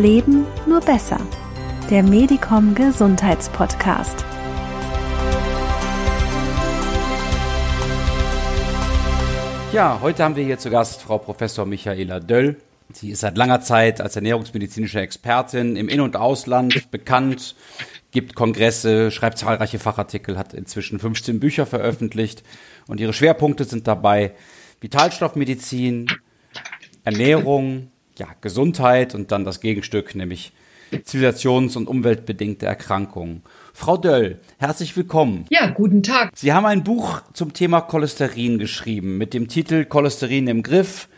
Leben nur besser. Der Medicom Gesundheitspodcast. Ja, heute haben wir hier zu Gast Frau Professor Michaela Döll. Sie ist seit langer Zeit als ernährungsmedizinische Expertin im In- und Ausland bekannt, gibt Kongresse, schreibt zahlreiche Fachartikel, hat inzwischen 15 Bücher veröffentlicht und ihre Schwerpunkte sind dabei Vitalstoffmedizin, Ernährung, ja, Gesundheit und dann das Gegenstück, nämlich zivilisations- und umweltbedingte Erkrankungen. Frau Döll, herzlich willkommen. Ja, guten Tag. Sie haben ein Buch zum Thema Cholesterin geschrieben mit dem Titel Cholesterin im Griff,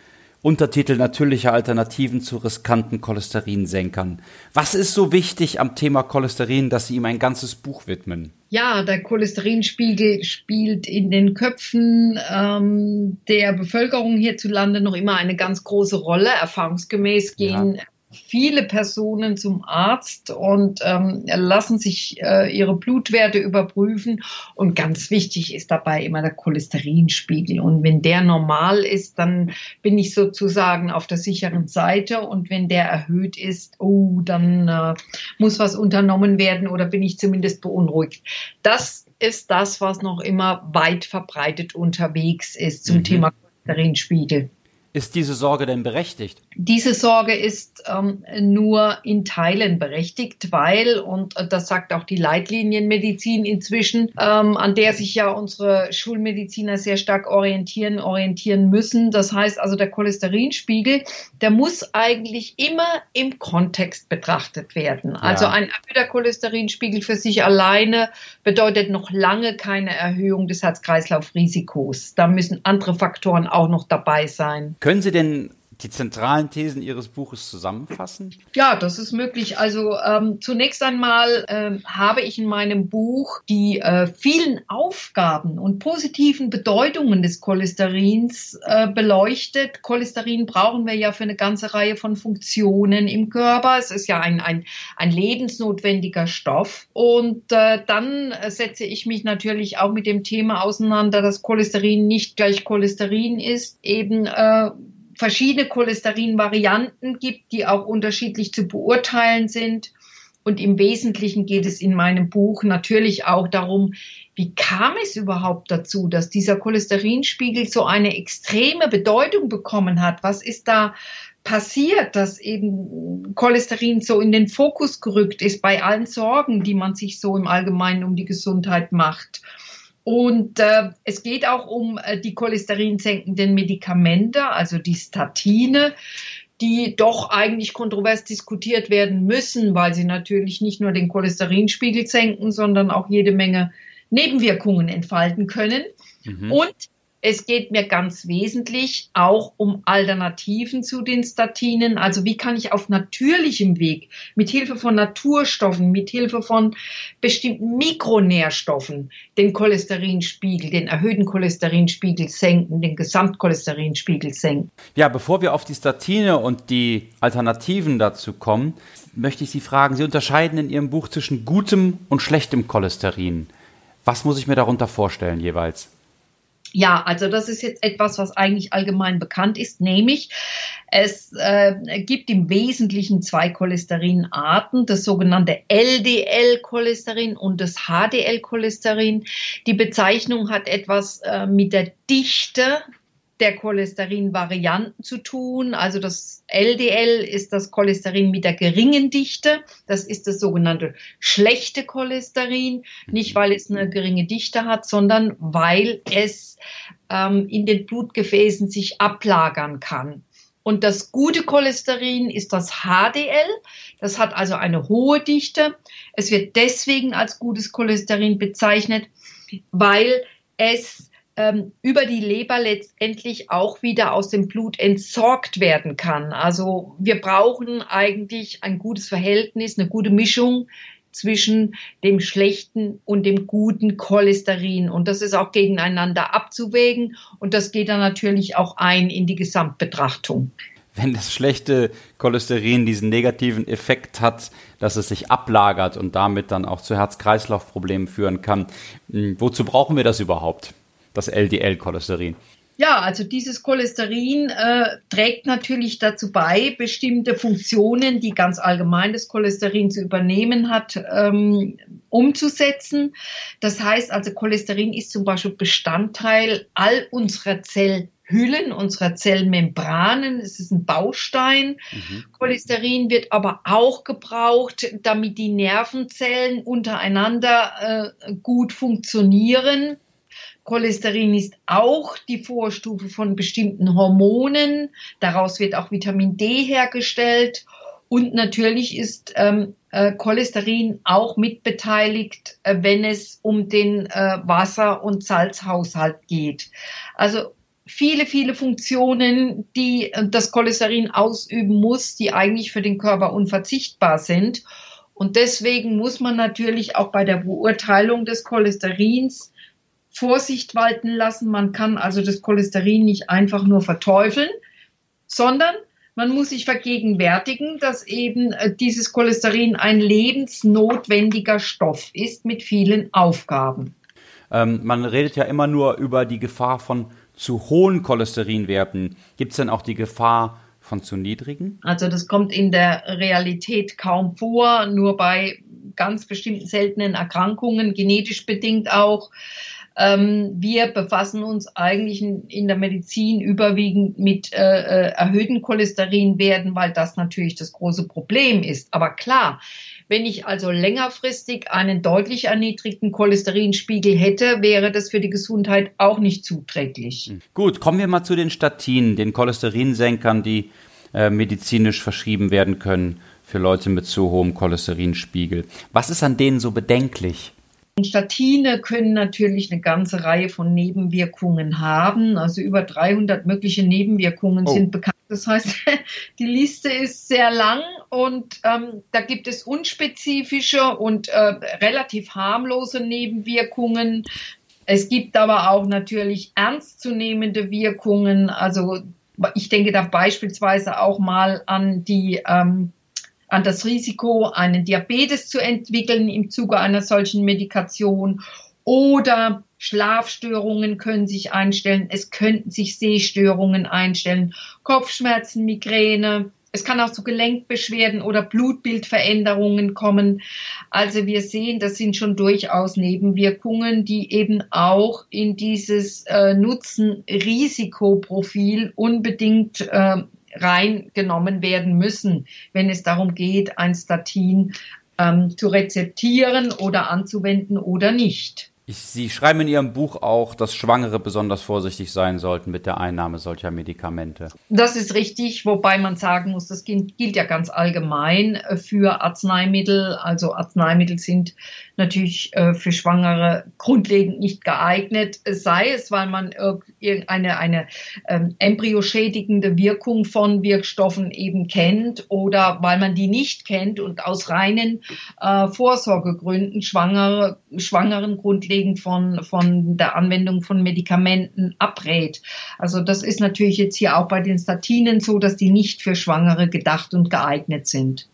Untertitel Natürliche Alternativen zu riskanten Cholesterinsenkern. Was ist so wichtig am Thema Cholesterin, dass Sie ihm ein ganzes Buch widmen? Ja, der Cholesterinspiegel spielt in den Köpfen ähm, der Bevölkerung hierzulande noch immer eine ganz große Rolle. Erfahrungsgemäß gehen ja viele Personen zum Arzt und ähm, lassen sich äh, ihre Blutwerte überprüfen. Und ganz wichtig ist dabei immer der Cholesterinspiegel. Und wenn der normal ist, dann bin ich sozusagen auf der sicheren Seite. Und wenn der erhöht ist, oh, dann äh, muss was unternommen werden oder bin ich zumindest beunruhigt. Das ist das, was noch immer weit verbreitet unterwegs ist zum mhm. Thema Cholesterinspiegel. Ist diese Sorge denn berechtigt? Diese Sorge ist ähm, nur in Teilen berechtigt, weil, und das sagt auch die Leitlinienmedizin inzwischen, ähm, an der sich ja unsere Schulmediziner sehr stark orientieren, orientieren müssen. Das heißt also, der Cholesterinspiegel, der muss eigentlich immer im Kontext betrachtet werden. Also ja. ein erhöhter Cholesterinspiegel für sich alleine bedeutet noch lange keine Erhöhung des Herz-Kreislauf-Risikos. Da müssen andere Faktoren auch noch dabei sein. Können Sie denn die zentralen Thesen Ihres Buches zusammenfassen? Ja, das ist möglich. Also ähm, zunächst einmal ähm, habe ich in meinem Buch die äh, vielen Aufgaben und positiven Bedeutungen des Cholesterins äh, beleuchtet. Cholesterin brauchen wir ja für eine ganze Reihe von Funktionen im Körper. Es ist ja ein, ein, ein lebensnotwendiger Stoff. Und äh, dann setze ich mich natürlich auch mit dem Thema auseinander, dass Cholesterin nicht gleich Cholesterin ist, eben äh, verschiedene Cholesterin-Varianten gibt, die auch unterschiedlich zu beurteilen sind. Und im Wesentlichen geht es in meinem Buch natürlich auch darum, wie kam es überhaupt dazu, dass dieser Cholesterinspiegel so eine extreme Bedeutung bekommen hat? Was ist da passiert, dass eben Cholesterin so in den Fokus gerückt ist bei allen Sorgen, die man sich so im Allgemeinen um die Gesundheit macht? Und äh, es geht auch um äh, die cholesterinsenkenden Medikamente, also die Statine, die doch eigentlich kontrovers diskutiert werden müssen, weil sie natürlich nicht nur den Cholesterinspiegel senken, sondern auch jede Menge Nebenwirkungen entfalten können. Mhm. Und es geht mir ganz wesentlich auch um Alternativen zu den Statinen. Also wie kann ich auf natürlichem Weg mit Hilfe von Naturstoffen, mit Hilfe von bestimmten Mikronährstoffen den Cholesterinspiegel, den erhöhten Cholesterinspiegel senken, den Gesamtcholesterinspiegel senken. Ja, bevor wir auf die Statine und die Alternativen dazu kommen, möchte ich Sie fragen, Sie unterscheiden in Ihrem Buch zwischen gutem und schlechtem Cholesterin. Was muss ich mir darunter vorstellen jeweils? Ja, also das ist jetzt etwas, was eigentlich allgemein bekannt ist, nämlich es äh, gibt im Wesentlichen zwei Cholesterinarten, das sogenannte LDL-Cholesterin und das HDL-Cholesterin. Die Bezeichnung hat etwas äh, mit der Dichte der Cholesterin-Varianten zu tun. Also das LDL ist das Cholesterin mit der geringen Dichte. Das ist das sogenannte schlechte Cholesterin. Nicht, weil es eine geringe Dichte hat, sondern weil es ähm, in den Blutgefäßen sich ablagern kann. Und das gute Cholesterin ist das HDL. Das hat also eine hohe Dichte. Es wird deswegen als gutes Cholesterin bezeichnet, weil es ähm, über die Leber letztendlich auch wieder aus dem Blut entsorgt werden kann. Also wir brauchen eigentlich ein gutes Verhältnis, eine gute Mischung zwischen dem schlechten und dem guten Cholesterin. Und das ist auch gegeneinander abzuwägen. Und das geht dann natürlich auch ein in die Gesamtbetrachtung. Wenn das schlechte Cholesterin diesen negativen Effekt hat, dass es sich ablagert und damit dann auch zu Herz-Kreislauf-Problemen führen kann, hm, wozu brauchen wir das überhaupt? Das LDL-Cholesterin. Ja, also dieses Cholesterin äh, trägt natürlich dazu bei, bestimmte Funktionen, die ganz allgemein das Cholesterin zu übernehmen hat, ähm, umzusetzen. Das heißt also, Cholesterin ist zum Beispiel Bestandteil all unserer Zellhüllen, unserer Zellmembranen. Es ist ein Baustein. Mhm. Cholesterin wird aber auch gebraucht, damit die Nervenzellen untereinander äh, gut funktionieren. Cholesterin ist auch die Vorstufe von bestimmten Hormonen. Daraus wird auch Vitamin D hergestellt. Und natürlich ist ähm, äh, Cholesterin auch mitbeteiligt, äh, wenn es um den äh, Wasser- und Salzhaushalt geht. Also viele, viele Funktionen, die äh, das Cholesterin ausüben muss, die eigentlich für den Körper unverzichtbar sind. Und deswegen muss man natürlich auch bei der Beurteilung des Cholesterins Vorsicht walten lassen. Man kann also das Cholesterin nicht einfach nur verteufeln, sondern man muss sich vergegenwärtigen, dass eben äh, dieses Cholesterin ein lebensnotwendiger Stoff ist mit vielen Aufgaben. Ähm, man redet ja immer nur über die Gefahr von zu hohen Cholesterinwerten. Gibt es denn auch die Gefahr von zu niedrigen? Also das kommt in der Realität kaum vor, nur bei ganz bestimmten seltenen Erkrankungen, genetisch bedingt auch. Ähm, wir befassen uns eigentlich in, der Medizin überwiegend mit äh, äh, erhöhten Cholesterinwerten, weil das natürlich das große Problem ist. Aber klar, wenn ich also längerfristig einen deutlich erniedrigten Cholesterinspiegel hätte, wäre das für die Gesundheit auch nicht zuträglich. Hm. Gut, kommen wir mal zu den Statinen, den Cholesterinsenkern, die äh, medizinisch verschrieben werden können für Leute mit zu hohem Cholesterinspiegel. Was ist an denen so bedenklich? Statine können natürlich eine ganze Reihe von Nebenwirkungen haben. Also über 300 mögliche Nebenwirkungen oh. sind bekannt. Das heißt, die Liste ist sehr lang und ähm, da gibt es unspezifische und äh, relativ harmlose Nebenwirkungen. Es gibt aber auch natürlich ernstzunehmende Wirkungen. Also ich denke da beispielsweise auch mal an die ähm, an das Risiko, einen Diabetes zu entwickeln im Zuge einer solchen Medikation. Oder Schlafstörungen können sich einstellen, es könnten sich Sehstörungen einstellen, Kopfschmerzen, Migräne, es kann auch zu Gelenkbeschwerden oder Blutbildveränderungen kommen. Also wir sehen, das sind schon durchaus Nebenwirkungen, die eben auch in dieses äh, Nutzen-Risikoprofil unbedingt äh, reingenommen werden müssen, wenn es darum geht, ein Statin ähm, zu rezeptieren oder anzuwenden oder nicht. Sie schreiben in Ihrem Buch auch, dass Schwangere besonders vorsichtig sein sollten mit der Einnahme solcher Medikamente. Das ist richtig, wobei man sagen muss, das gilt ja ganz allgemein für Arzneimittel. Also Arzneimittel sind natürlich äh, für Schwangere grundlegend nicht geeignet, sei es, weil man irgendeine eine ähm, embryoschädigende Wirkung von Wirkstoffen eben kennt oder weil man die nicht kennt und aus reinen äh, Vorsorgegründen Schwangere, Schwangeren grundlegend von, von der Anwendung von Medikamenten abrät. Also das ist natürlich jetzt hier auch bei den Statinen so, dass die nicht für Schwangere gedacht und geeignet sind.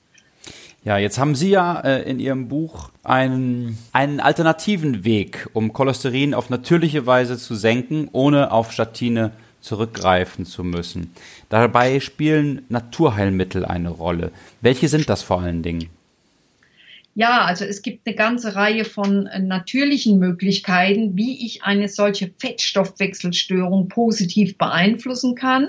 Ja, jetzt haben Sie ja äh, in Ihrem Buch einen, einen alternativen Weg, um Cholesterin auf natürliche Weise zu senken, ohne auf Statine zurückgreifen zu müssen. Dabei spielen Naturheilmittel eine Rolle. Welche sind das vor allen Dingen? Ja, also es gibt eine ganze Reihe von äh, natürlichen Möglichkeiten, wie ich eine solche Fettstoffwechselstörung positiv beeinflussen kann.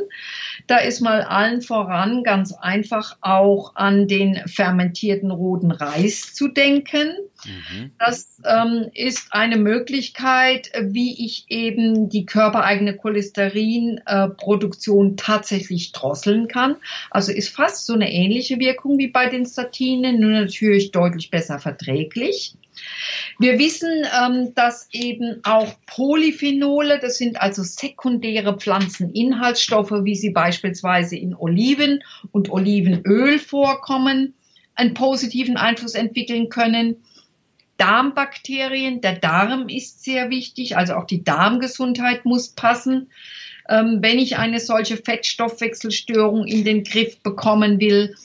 Da ist mal allen voran ganz einfach auch an den fermentierten roten Reis zu denken. Mhm. Das ähm, ist eine Möglichkeit, wie ich eben die körpereigene Cholesterinproduktion äh, tatsächlich drosseln kann. Also ist fast so eine ähnliche Wirkung wie bei den Statinen, nur natürlich deutlich besser verträglich. Wir wissen, ähm, dass eben auch Polyphenole, das sind also sekundäre Pflanzeninhaltsstoffe, wie sie beispielsweise in Oliven und Olivenöl vorkommen, einen positiven Einfluss entwickeln können. Darmbakterien, der Darm ist sehr wichtig, also auch die Darmgesundheit muss passen. Ähm, wenn ich eine solche Fettstoffwechselstörung in den Griff bekommen will,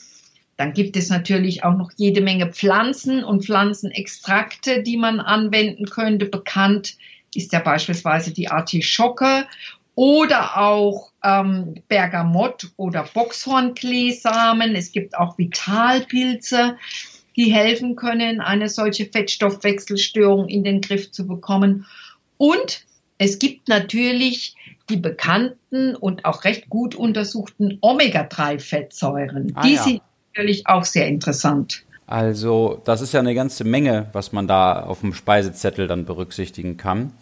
dann gibt es natürlich auch noch jede Menge Pflanzen und Pflanzenextrakte, die man anwenden könnte. Bekannt ist ja beispielsweise die Artischocke oder auch ähm, Bergamott oder Boxhornkleesamen. Es gibt auch Vitalpilze, die helfen können, eine solche Fettstoffwechselstörung in den Griff zu bekommen. Und es gibt natürlich die bekannten und auch recht gut untersuchten Omega-3-Fettsäuren. Ah, die ja. sind natürlich auch sehr interessant. Also das ist ja eine ganze Menge, was man da auf dem Speisezettel dann berücksichtigen kann.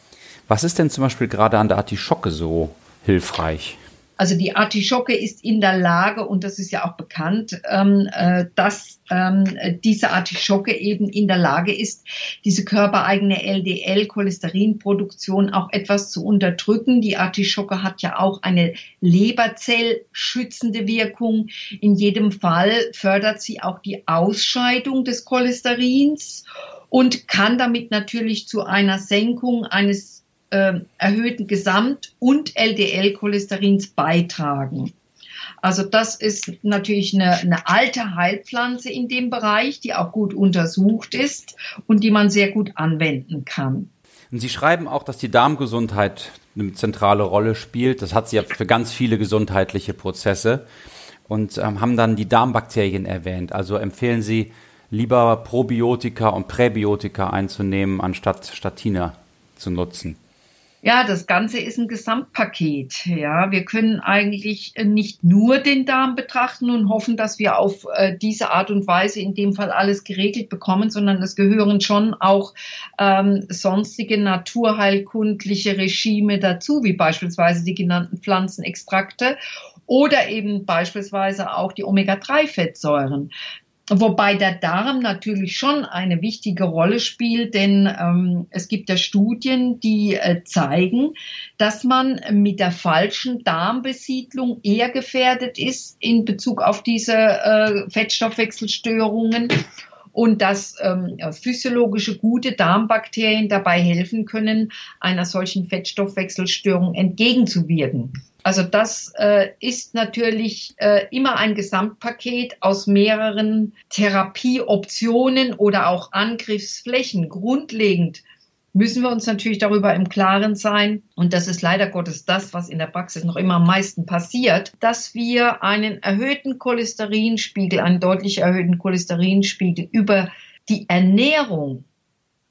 Was ist denn zum Beispiel gerade an der Artischocke so hilfreich? Also die Artischocke ist in der Lage, und das ist ja auch bekannt, ähm, äh, dass ähm, diese Artischocke eben in der Lage ist, diese körpereigene LDL-Cholesterinproduktion auch etwas zu unterdrücken. Die Artischocke hat ja auch eine Leberzellschützende Wirkung. In jedem Fall fördert sie auch die Ausscheidung des Cholesterins und kann damit natürlich zu einer Senkung eines äh, erhöhten Gesamt- und LDL-Cholesterins beitragen. Also das ist natürlich eine, eine, alte Heilpflanze in dem Bereich, die auch gut untersucht ist und die man sehr gut anwenden kann. Und Sie schreiben auch, dass die Darmgesundheit eine zentrale Rolle spielt. Das hat sie ja für ganz viele gesundheitliche Prozesse und ähm, haben dann die Darmbakterien erwähnt. Also empfehlen Sie lieber Probiotika und Präbiotika einzunehmen, anstatt Statine zu nutzen. Ja, das Ganze ist ein Gesamtpaket. Ja, wir können eigentlich nicht nur den Darm betrachten und hoffen, dass wir auf äh, diese Art und Weise in dem Fall alles geregelt bekommen, sondern es gehören schon auch ähm, sonstige naturheilkundliche Regime dazu, wie beispielsweise die genannten Pflanzenextrakte oder eben beispielsweise auch die Omega-3-Fettsäuren. Wobei der Darm natürlich schon eine wichtige Rolle spielt, denn ähm, es gibt ja Studien, die äh, zeigen, dass man mit der falschen Darmbesiedlung eher gefährdet ist in Bezug auf diese äh, Fettstoffwechselstörungen und dass ähm, physiologische gute Darmbakterien dabei helfen können, einer solchen Fettstoffwechselstörung entgegenzuwirken. Also das äh, ist natürlich äh, immer ein Gesamtpaket aus mehreren Therapieoptionen oder auch Angriffsflächen. Grundlegend müssen wir uns natürlich darüber im Klaren sein, und das ist leider Gottes das, was in der Praxis noch immer am meisten passiert, dass wir einen erhöhten Cholesterinspiegel, einen deutlich erhöhten Cholesterinspiegel über die Ernährung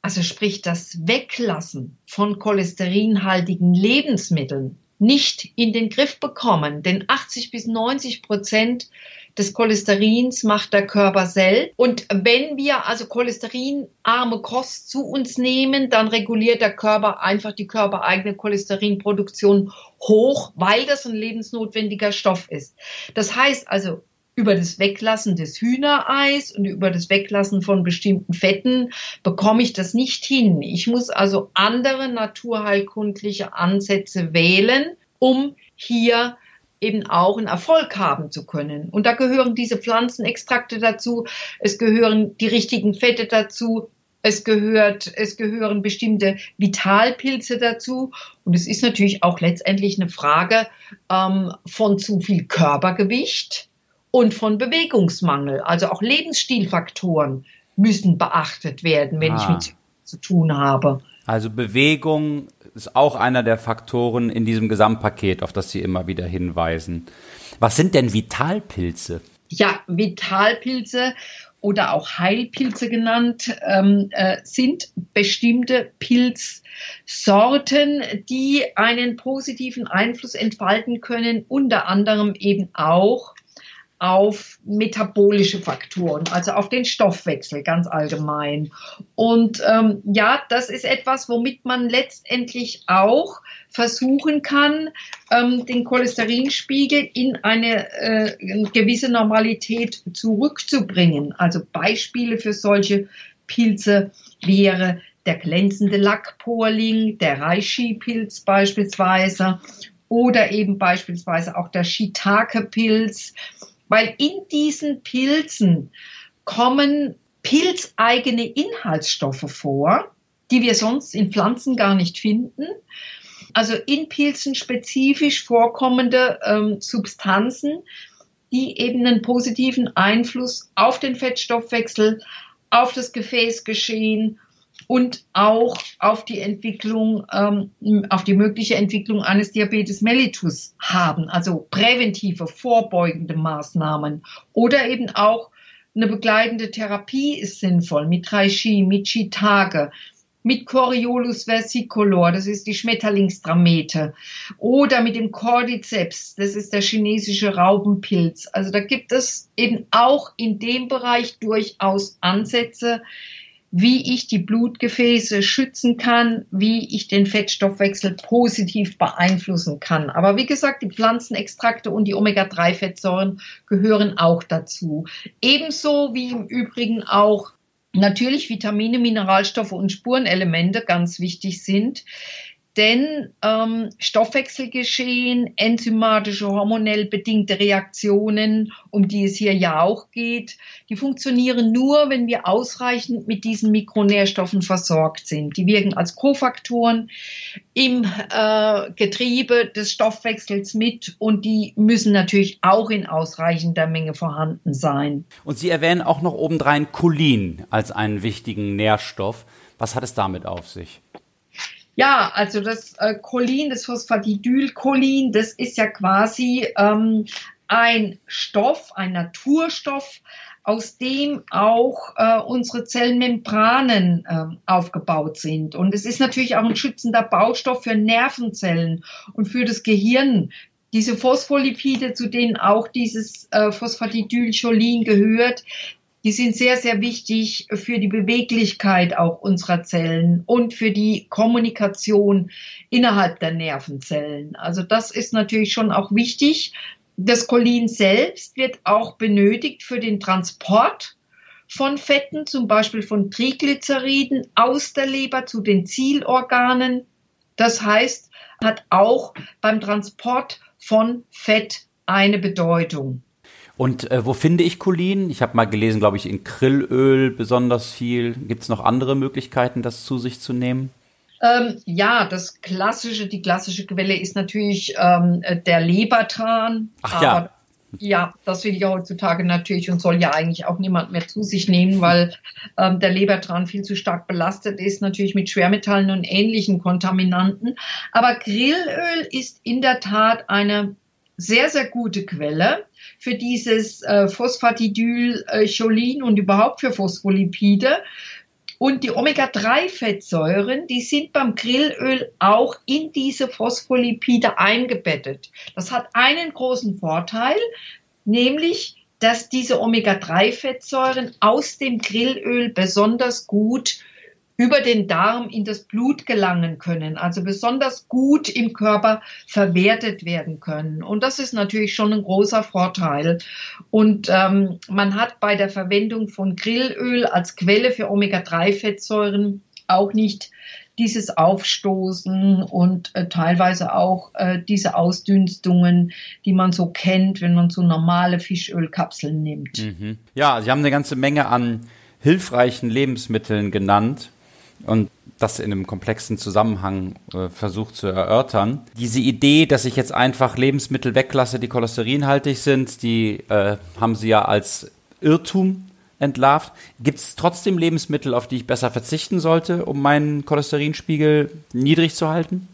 also sprich das Weglassen von cholesterinhaltigen Lebensmitteln nicht in den Griff bekommen. Denn 80 bis 90 Prozent des Cholesterins macht der Körper selbst. Und wenn wir also cholesterinarme Kost zu uns nehmen, dann reguliert der Körper einfach die körpereigene Cholesterinproduktion hoch, weil das ein lebensnotwendiger Stoff ist. Das heißt also, über das Weglassen des Hühnereis und über das Weglassen von bestimmten Fetten bekomme ich das nicht hin. Ich muss also andere naturheilkundliche Ansätze wählen, um hier eben auch einen Erfolg haben zu können. Und da gehören diese Pflanzenextrakte dazu, es gehören die richtigen Fette dazu, es gehört, es gehören bestimmte Vitalpilze dazu. Und es ist natürlich auch letztendlich eine Frage ähm, von zu viel Körpergewicht und von Bewegungsmangel. Also auch Lebensstilfaktoren müssen beachtet werden, wenn ah. ich mit zu tun habe. Also Bewegung ist auch einer der Faktoren in diesem Gesamtpaket, auf das Sie immer wieder hinweisen. Was sind denn Vitalpilze? Ja, Vitalpilze oder auch Heilpilze genannt, ähm, äh, sind bestimmte Pilzsorten, die einen positiven Einfluss entfalten können, unter anderem eben auch auf metabolische Faktoren, also auf den Stoffwechsel ganz allgemein. Und ähm, ja, das ist etwas, womit man letztendlich auch versuchen kann, ähm, den Cholesterinspiegel in eine äh, gewisse Normalität zurückzubringen. Also Beispiele für solche Pilze wäre der glänzende Lackporling, der Reishi-Pilz beispielsweise oder eben beispielsweise auch der Shiitake-Pilz weil in diesen Pilzen kommen pilzeigene Inhaltsstoffe vor, die wir sonst in Pflanzen gar nicht finden. Also in Pilzen spezifisch vorkommende ähm, Substanzen, die eben einen positiven Einfluss auf den Fettstoffwechsel, auf das Gefäßgeschehen und auch auf die Entwicklung, ähm, auf die mögliche Entwicklung eines Diabetes mellitus haben, also präventive, vorbeugende Maßnahmen. Oder eben auch eine begleitende Therapie ist sinnvoll. Mit Reishi, mit Shiitake, mit Coriolus versicolor, das ist die Schmetterlingsdramete, oder mit dem Cordyceps, das ist der chinesische Raubenpilz. Also da gibt es eben auch in dem Bereich durchaus Ansätze, wie ich die Blutgefäße schützen kann, wie ich den Fettstoffwechsel positiv beeinflussen kann. Aber wie gesagt, die Pflanzenextrakte und die Omega-3-Fettsäuren gehören auch dazu. Ebenso wie im Übrigen auch natürlich Vitamine, Mineralstoffe und Spurenelemente ganz wichtig sind denn ähm, Stoffwechselgeschehen, enzymatische, hormonell bedingte Reaktionen, um die es hier ja auch geht, die funktionieren nur, wenn wir ausreichend mit diesen Mikronährstoffen versorgt sind. Die wirken als Kofaktoren im äh, Getriebe des Stoffwechsels mit und die müssen natürlich auch in ausreichender Menge vorhanden sein. Und Sie erwähnen auch noch obendrein Cholin als einen wichtigen Nährstoff. Was hat es damit auf sich? Ja, also das äh, Cholin, das Phosphatidylcholin, das ist ja quasi ähm, ein Stoff, ein Naturstoff, aus dem auch äh, unsere Zellmembranen äh, aufgebaut sind. Und es ist natürlich auch ein schützender Baustoff für Nervenzellen und für das Gehirn. Diese Phospholipide, zu denen auch dieses äh, Phosphatidylcholin gehört, die sind sehr, sehr wichtig für die Beweglichkeit auch unserer Zellen und für die Kommunikation innerhalb der Nervenzellen. Also das ist natürlich schon auch wichtig. Das Cholin selbst wird auch benötigt für den Transport von Fetten, zum Beispiel von Triglyceriden aus der Leber zu den Zielorganen. Das heißt, hat auch beim Transport von Fett eine Bedeutung. Und äh, wo finde ich Cholin? Ich habe mal gelesen, glaube ich, in Krillöl besonders viel. Gibt es noch andere Möglichkeiten, das zu sich zu nehmen? Ähm, ja, das klassische, die klassische Quelle ist natürlich ähm, der Lebertran. Ach ja. Ja, das will ich heutzutage natürlich und soll ja eigentlich auch niemand mehr zu sich nehmen, weil ähm, der Lebertran viel zu stark belastet ist, natürlich mit Schwermetallen und ähnlichen Kontaminanten. Aber Grillöl ist in der Tat eine sehr, sehr gute Quelle für dieses äh, Phosphatidylcholin und überhaupt für Phospholipide. Und die Omega-3-Fettsäuren, die sind beim Grillöl auch in diese Phospholipide eingebettet. Das hat einen großen Vorteil, nämlich dass diese Omega-3-Fettsäuren aus dem Grillöl besonders gut über den Darm in das Blut gelangen können, also besonders gut im Körper verwertet werden können. Und das ist natürlich schon ein großer Vorteil. Und ähm, man hat bei der Verwendung von Grillöl als Quelle für Omega-3-Fettsäuren auch nicht dieses Aufstoßen und äh, teilweise auch äh, diese Ausdünstungen, die man so kennt, wenn man so normale Fischölkapseln nimmt. Mhm. Ja, Sie haben eine ganze Menge an hilfreichen Lebensmitteln genant und das in einem komplexen Zusammenhang äh, versucht zu erörtern. Diese Idee, dass ich jetzt einfach Lebensmittel weglasse, die cholesterinhaltig sind, die äh, haben sie ja als Irrtum entlarvt. Gibt es trotzdem Lebensmittel, auf die ich besser verzichten sollte, um meinen Cholesterinspiegel niedrig zu halten?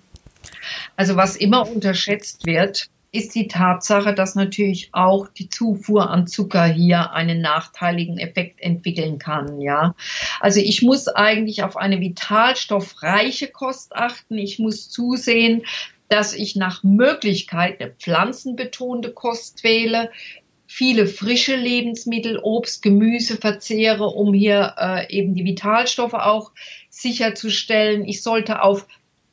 Also was immer unterschätzt wird, ist die Tatsache, dass natürlich auch die Zufuhr an Zucker hier einen nachteiligen Effekt entwickeln kann, ja. Also ich muss eigentlich auf eine vitalstoffreiche Kost achten. Ich muss zusehen, dass ich nach Möglichkeit eine pflanzenbetonte Kost wähle, viele frische Lebensmittel, Obst, Gemüse verzehre, um hier äh, eben die Vitalstoffe auch sicherzustellen. Ich sollte auf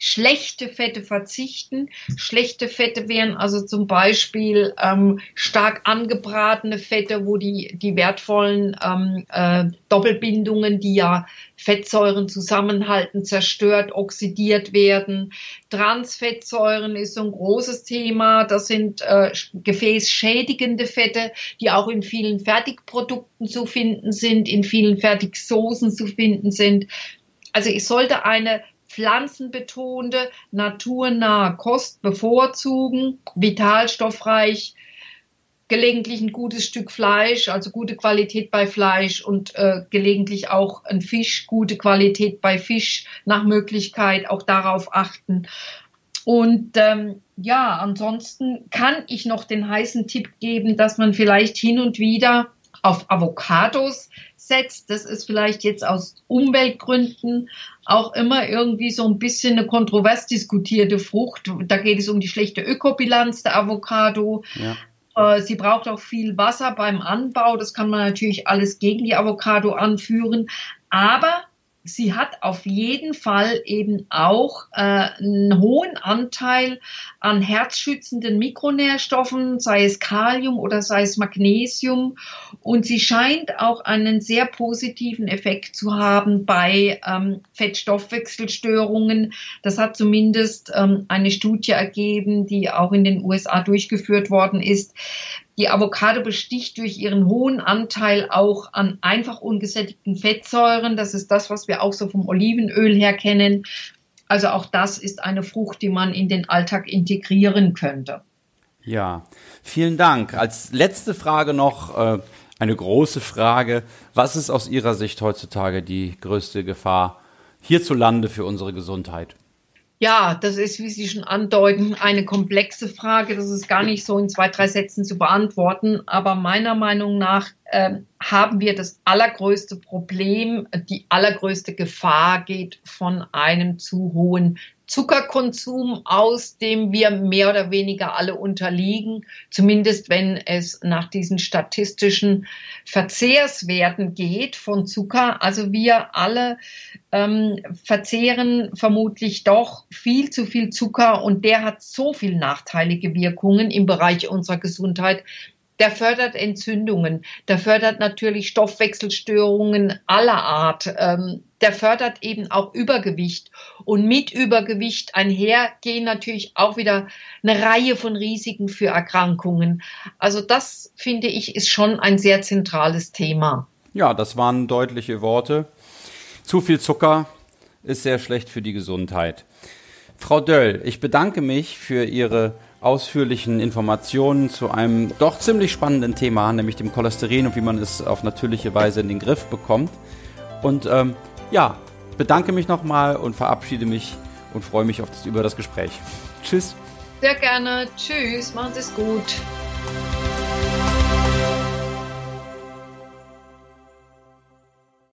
schlechte Fette verzichten. Schlechte Fette wären also zum Beispiel ähm, stark angebratene Fette, wo die, die wertvollen ähm, äh, Doppelbindungen, die ja Fettsäuren zusammenhalten, zerstört, oxidiert werden. Transfettsäuren ist so ein großes Thema. Das sind äh, gefäßschädigende Fette, die auch in vielen Fertigprodukten zu finden sind, in vielen Fertigsoßen zu finden sind. Also ich sollte eine pflanzenbetonte, naturnahe Kost bevorzugen, vitalstoffreich, gelegentlich ein gutes Stück Fleisch, also gute Qualität bei Fleisch und äh, gelegentlich auch ein Fisch, gute Qualität bei Fisch nach Möglichkeit auch darauf achten. Und ähm, ja, ansonsten kann ich noch den heißen Tipp geben, dass man vielleicht hin und wieder auf Avocados setzt. Das ist vielleicht jetzt aus Umweltgründen auch immer irgendwie so ein bisschen eine kontrovers diskutierte Frucht. Da geht es um die schlechte Ökobilanz der Avocado. Ja. Äh, sie braucht auch viel Wasser beim Anbau. Das kann man natürlich alles gegen die Avocado anführen. Aber sie hat auf jeden Fall eben auch äh, einen hohen Anteil an herzschützenden Mikronährstoffen, sei es Kalium oder sei es Magnesium. Und sie scheint auch einen sehr positiven Effekt zu haben bei ähm, Fettstoffwechselstörungen. Das hat zumindest ähm, eine Studie ergeben, die auch in den USA durchgeführt worden ist. Die Avocado besticht durch ihren hohen Anteil auch an einfach ungesättigten Fettsäuren. Das ist das, was wir auch so vom Olivenöl her kennen. Also auch das ist eine Frucht, die man in den Alltag integrieren könnte. Ja, vielen Dank. Als letzte Frage noch äh, eine große Frage. Was ist aus Ihrer Sicht heutzutage die größte Gefahr hierzulande für unsere Gesundheit? Ja, das ist, wie Sie schon andeuten, eine komplexe Frage. Das ist gar nicht so in zwei, drei Sätzen zu beantworten. Aber meiner Meinung nach äh, haben wir das allergrößte Problem, die allergrößte Gefahr geht von einem zu hohen Zuckerkonsum aus, dem wir mehr oder weniger alle unterliegen, zumindest wenn es nach diesen statistischen Verzehrswerten geht von Zucker. Also wir alle ähm, verzehren vermutlich doch viel zu viel Zucker und der hat so viel nachteilige Wirkungen im Bereich unserer Gesundheit, der fördert Entzündungen, der fördert natürlich Stoffwechselstörungen aller Art, ähm, der fördert eben auch Übergewicht. Und mit Übergewicht einher gehen natürlich auch wieder eine Reihe von Risiken für Erkrankungen. Also das, finde ich, ist schon ein sehr zentrales Thema. Ja, das waren deutliche Worte. Zu viel Zucker ist sehr schlecht für die Gesundheit. Frau Döll, ich bedanke mich für Ihre ausführlichen Informationen zu einem doch ziemlich spannenden Thema, nämlich dem Cholesterin und wie man es auf natürliche Weise in den Griff bekommt. Und ähm, ja, bedanke mich nochmal und verabschiede mich und freue mich auf das, über das Gespräch. Tschüss. Sehr gerne. Tschüss. Machen Sie es gut.